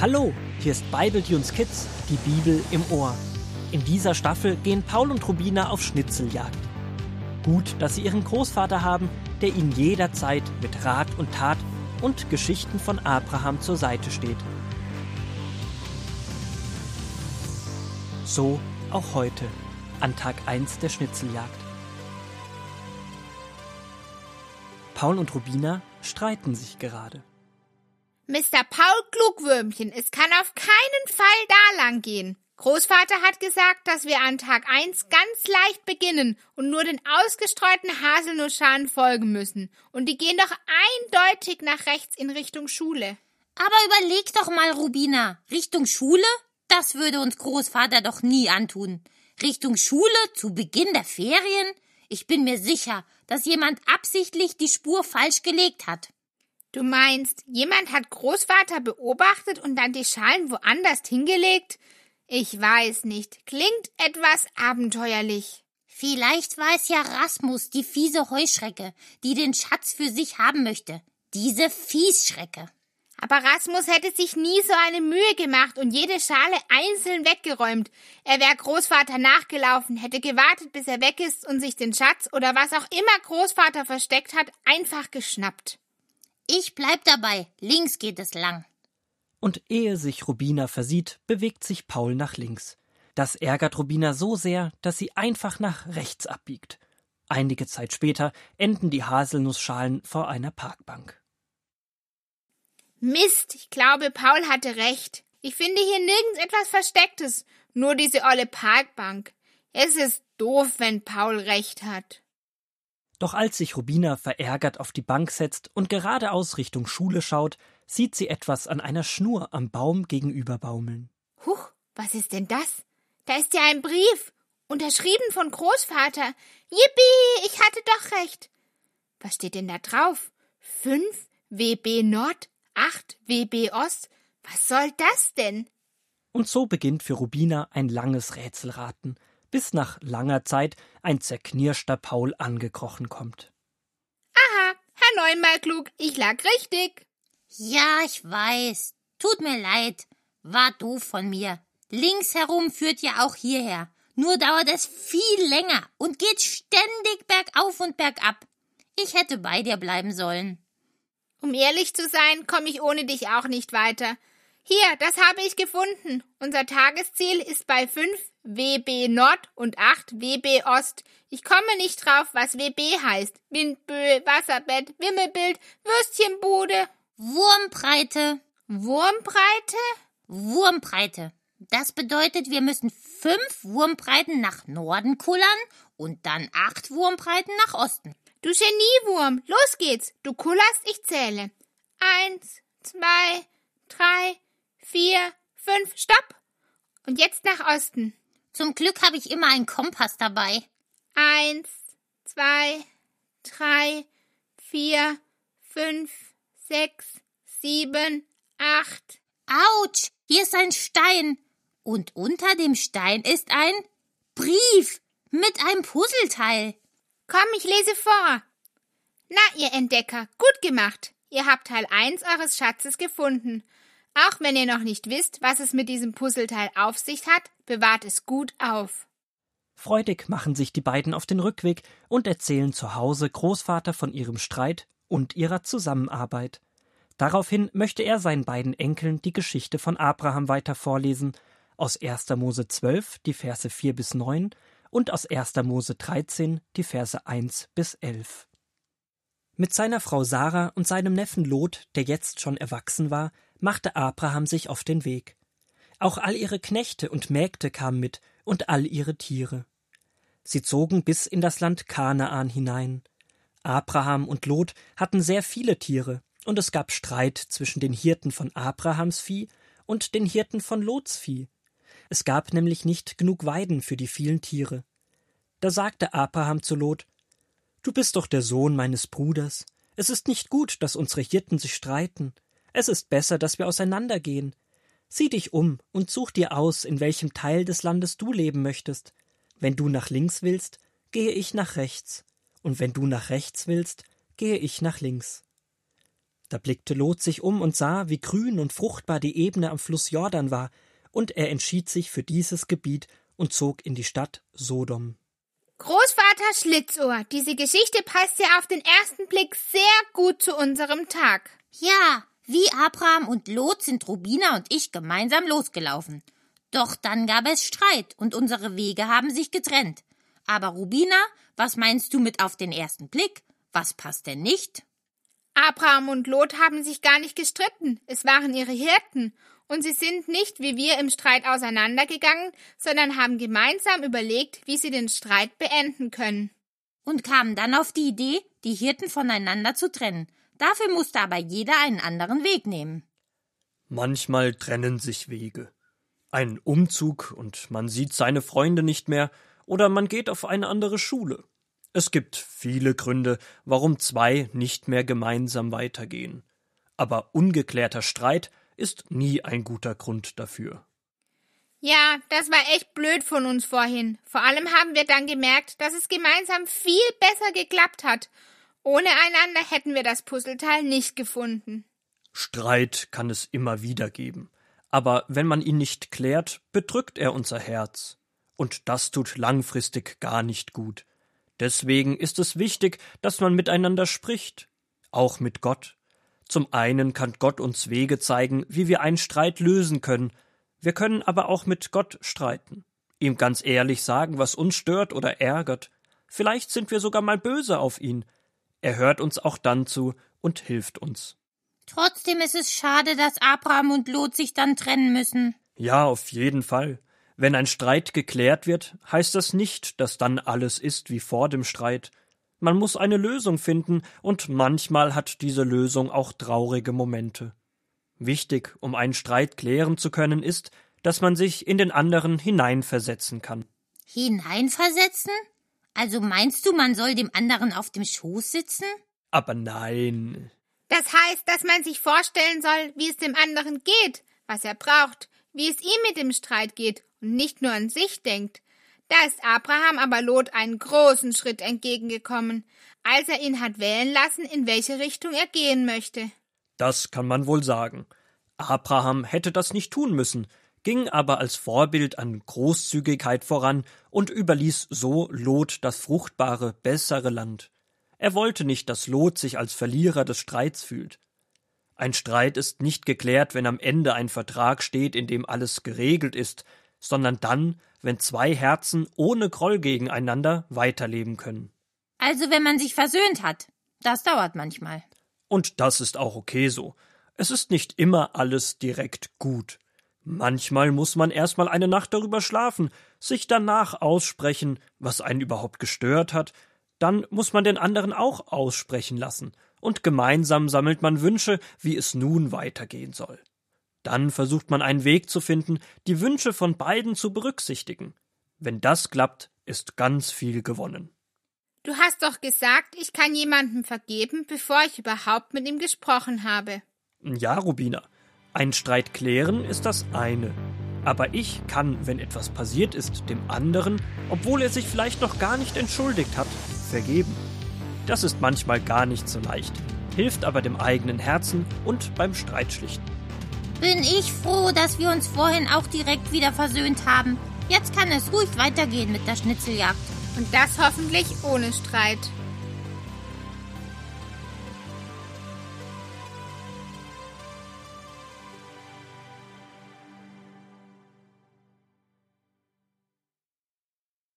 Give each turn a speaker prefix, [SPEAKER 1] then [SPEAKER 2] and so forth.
[SPEAKER 1] Hallo, hier ist Bible Tunes Kids, die Bibel im Ohr. In dieser Staffel gehen Paul und Rubina auf Schnitzeljagd. Gut, dass sie ihren Großvater haben, der ihnen jederzeit mit Rat und Tat und Geschichten von Abraham zur Seite steht. So auch heute, an Tag 1 der Schnitzeljagd. Paul und Rubina streiten sich gerade.
[SPEAKER 2] Mr. Paul Klugwürmchen, es kann auf keinen Fall da lang gehen. Großvater hat gesagt, dass wir an Tag 1 ganz leicht beginnen und nur den ausgestreuten Haselnussschalen folgen müssen. Und die gehen doch eindeutig nach rechts in Richtung Schule.
[SPEAKER 3] Aber überleg doch mal, Rubina. Richtung Schule? Das würde uns Großvater doch nie antun. Richtung Schule zu Beginn der Ferien? Ich bin mir sicher, dass jemand absichtlich die Spur falsch gelegt hat.
[SPEAKER 2] Du meinst, jemand hat Großvater beobachtet und dann die Schalen woanders hingelegt? Ich weiß nicht. Klingt etwas abenteuerlich.
[SPEAKER 3] Vielleicht war es ja Rasmus, die fiese Heuschrecke, die den Schatz für sich haben möchte. Diese Fiesschrecke.
[SPEAKER 2] Aber Rasmus hätte sich nie so eine Mühe gemacht und jede Schale einzeln weggeräumt. Er wäre Großvater nachgelaufen, hätte gewartet, bis er weg ist und sich den Schatz oder was auch immer Großvater versteckt hat, einfach geschnappt.
[SPEAKER 3] Ich bleib dabei. Links geht es lang
[SPEAKER 1] und ehe sich Rubina versieht, bewegt sich Paul nach links. Das ärgert Rubina so sehr, dass sie einfach nach rechts abbiegt. Einige Zeit später enden die Haselnussschalen vor einer Parkbank.
[SPEAKER 2] Mist, ich glaube, Paul hatte recht. Ich finde hier nirgends etwas Verstecktes, nur diese olle Parkbank. Es ist doof, wenn Paul recht hat.
[SPEAKER 1] Doch als sich Rubina verärgert auf die Bank setzt und geradeaus Richtung Schule schaut, sieht sie etwas an einer Schnur am Baum gegenüber baumeln.
[SPEAKER 2] Huch, was ist denn das? Da ist ja ein Brief, unterschrieben von Großvater. Yippie, ich hatte doch recht. Was steht denn da drauf? Fünf WB Nord, acht WB Ost. Was soll das denn?
[SPEAKER 1] Und so beginnt für Rubina ein langes Rätselraten, bis nach langer Zeit ein zerknirschter Paul angekrochen kommt.
[SPEAKER 2] Aha, Herr Neumalklug, ich lag richtig.
[SPEAKER 3] Ja, ich weiß. Tut mir leid. War doof von mir. Links herum führt ja auch hierher. Nur dauert es viel länger und geht ständig bergauf und bergab. Ich hätte bei dir bleiben sollen.
[SPEAKER 2] Um ehrlich zu sein, komme ich ohne dich auch nicht weiter. Hier, das habe ich gefunden. Unser Tagesziel ist bei 5 WB Nord und 8 WB Ost. Ich komme nicht drauf, was WB heißt. Windböe, Wasserbett, Wimmelbild, Würstchenbude
[SPEAKER 3] Wurmbreite.
[SPEAKER 2] Wurmbreite?
[SPEAKER 3] Wurmbreite. Das bedeutet, wir müssen fünf Wurmbreiten nach Norden kullern und dann acht Wurmbreiten nach Osten.
[SPEAKER 2] Du Geniewurm, los geht's. Du kullerst, ich zähle. Eins, zwei, drei, vier, fünf, stopp. Und jetzt nach Osten.
[SPEAKER 3] Zum Glück habe ich immer einen Kompass dabei.
[SPEAKER 2] Eins, zwei, drei, vier, fünf, sechs, sieben, acht.
[SPEAKER 3] Autsch, hier ist ein Stein. Und unter dem Stein ist ein Brief mit einem Puzzleteil.
[SPEAKER 2] Komm, ich lese vor. Na, ihr Entdecker, gut gemacht. Ihr habt Teil 1 eures Schatzes gefunden. Auch wenn ihr noch nicht wisst, was es mit diesem Puzzleteil auf sich hat, bewahrt es gut auf.
[SPEAKER 1] Freudig machen sich die beiden auf den Rückweg und erzählen zu Hause Großvater von ihrem Streit und ihrer Zusammenarbeit. Daraufhin möchte er seinen beiden Enkeln die Geschichte von Abraham weiter vorlesen, aus 1. Mose 12, die Verse 4 bis 9 und aus 1. Mose 13, die Verse 1 bis 11. Mit seiner Frau Sarah und seinem Neffen Lot, der jetzt schon erwachsen war, machte Abraham sich auf den Weg. Auch all ihre Knechte und Mägde kamen mit und all ihre Tiere. Sie zogen bis in das Land Kanaan hinein. Abraham und Lot hatten sehr viele Tiere, und es gab Streit zwischen den Hirten von Abrahams Vieh und den Hirten von Lots Vieh. Es gab nämlich nicht genug Weiden für die vielen Tiere. Da sagte Abraham zu Lot Du bist doch der Sohn meines Bruders. Es ist nicht gut, dass unsere Hirten sich streiten. Es ist besser, dass wir auseinandergehen. Sieh dich um und such dir aus, in welchem Teil des Landes du leben möchtest. Wenn du nach links willst, gehe ich nach rechts, und wenn du nach rechts willst, gehe ich nach links.
[SPEAKER 4] Da blickte Lot sich um und sah, wie grün und fruchtbar die Ebene am Fluss Jordan war, und er entschied sich für dieses Gebiet und zog in die Stadt Sodom.
[SPEAKER 2] Großvater Schlitzohr, diese Geschichte passt ja auf den ersten Blick sehr gut zu unserem Tag.
[SPEAKER 3] Ja, wie Abraham und Lot sind Rubina und ich gemeinsam losgelaufen. Doch dann gab es Streit und unsere Wege haben sich getrennt. Aber Rubina, was meinst du mit auf den ersten Blick? Was passt denn nicht?
[SPEAKER 2] Abraham und Lot haben sich gar nicht gestritten. Es waren ihre Hirten. Und sie sind nicht wie wir im Streit auseinandergegangen, sondern haben gemeinsam überlegt, wie sie den Streit beenden können.
[SPEAKER 3] Und kamen dann auf die Idee, die Hirten voneinander zu trennen. Dafür musste aber jeder einen anderen Weg nehmen.
[SPEAKER 1] Manchmal trennen sich Wege. Ein Umzug und man sieht seine Freunde nicht mehr, oder man geht auf eine andere Schule. Es gibt viele Gründe, warum zwei nicht mehr gemeinsam weitergehen. Aber ungeklärter Streit ist nie ein guter Grund dafür.
[SPEAKER 2] Ja, das war echt blöd von uns vorhin. Vor allem haben wir dann gemerkt, dass es gemeinsam viel besser geklappt hat. Ohne einander hätten wir das Puzzleteil nicht gefunden.
[SPEAKER 1] Streit kann es immer wieder geben. Aber wenn man ihn nicht klärt, bedrückt er unser Herz. Und das tut langfristig gar nicht gut. Deswegen ist es wichtig, dass man miteinander spricht, auch mit Gott. Zum einen kann Gott uns Wege zeigen, wie wir einen Streit lösen können, wir können aber auch mit Gott streiten, ihm ganz ehrlich sagen, was uns stört oder ärgert. Vielleicht sind wir sogar mal böse auf ihn. Er hört uns auch dann zu und hilft uns.
[SPEAKER 3] Trotzdem ist es schade, dass Abraham und Lot sich dann trennen müssen.
[SPEAKER 1] Ja, auf jeden Fall. Wenn ein Streit geklärt wird, heißt das nicht, dass dann alles ist wie vor dem Streit. Man muss eine Lösung finden, und manchmal hat diese Lösung auch traurige Momente. Wichtig, um einen Streit klären zu können, ist, dass man sich in den anderen hineinversetzen kann.
[SPEAKER 3] Hineinversetzen? Also meinst du, man soll dem anderen auf dem Schoß sitzen?
[SPEAKER 1] Aber nein.
[SPEAKER 2] Das heißt, dass man sich vorstellen soll, wie es dem anderen geht, was er braucht, wie es ihm mit dem Streit geht und nicht nur an sich denkt. Da ist Abraham aber Lot einen großen Schritt entgegengekommen, als er ihn hat wählen lassen, in welche Richtung er gehen möchte.
[SPEAKER 1] Das kann man wohl sagen. Abraham hätte das nicht tun müssen, ging aber als Vorbild an Großzügigkeit voran und überließ so Lot das fruchtbare, bessere Land. Er wollte nicht, dass Lot sich als Verlierer des Streits fühlt. Ein Streit ist nicht geklärt, wenn am Ende ein Vertrag steht, in dem alles geregelt ist, sondern dann, wenn zwei Herzen ohne Groll gegeneinander weiterleben können.
[SPEAKER 3] Also wenn man sich versöhnt hat. Das dauert manchmal.
[SPEAKER 1] Und das ist auch okay so. Es ist nicht immer alles direkt gut. Manchmal muss man erstmal eine Nacht darüber schlafen, sich danach aussprechen, was einen überhaupt gestört hat, dann muss man den anderen auch aussprechen lassen, und gemeinsam sammelt man Wünsche, wie es nun weitergehen soll. Dann versucht man einen Weg zu finden, die Wünsche von beiden zu berücksichtigen. Wenn das klappt, ist ganz viel gewonnen.
[SPEAKER 2] Du hast doch gesagt, ich kann jemandem vergeben, bevor ich überhaupt mit ihm gesprochen habe.
[SPEAKER 1] Ja, Rubina. Ein Streit klären ist das eine. Aber ich kann, wenn etwas passiert ist, dem anderen, obwohl er sich vielleicht noch gar nicht entschuldigt hat, vergeben. Das ist manchmal gar nicht so leicht, hilft aber dem eigenen Herzen und beim Streitschlichten.
[SPEAKER 3] Bin ich froh, dass wir uns vorhin auch direkt wieder versöhnt haben. Jetzt kann es ruhig weitergehen mit der Schnitzeljagd.
[SPEAKER 2] Und das hoffentlich ohne Streit.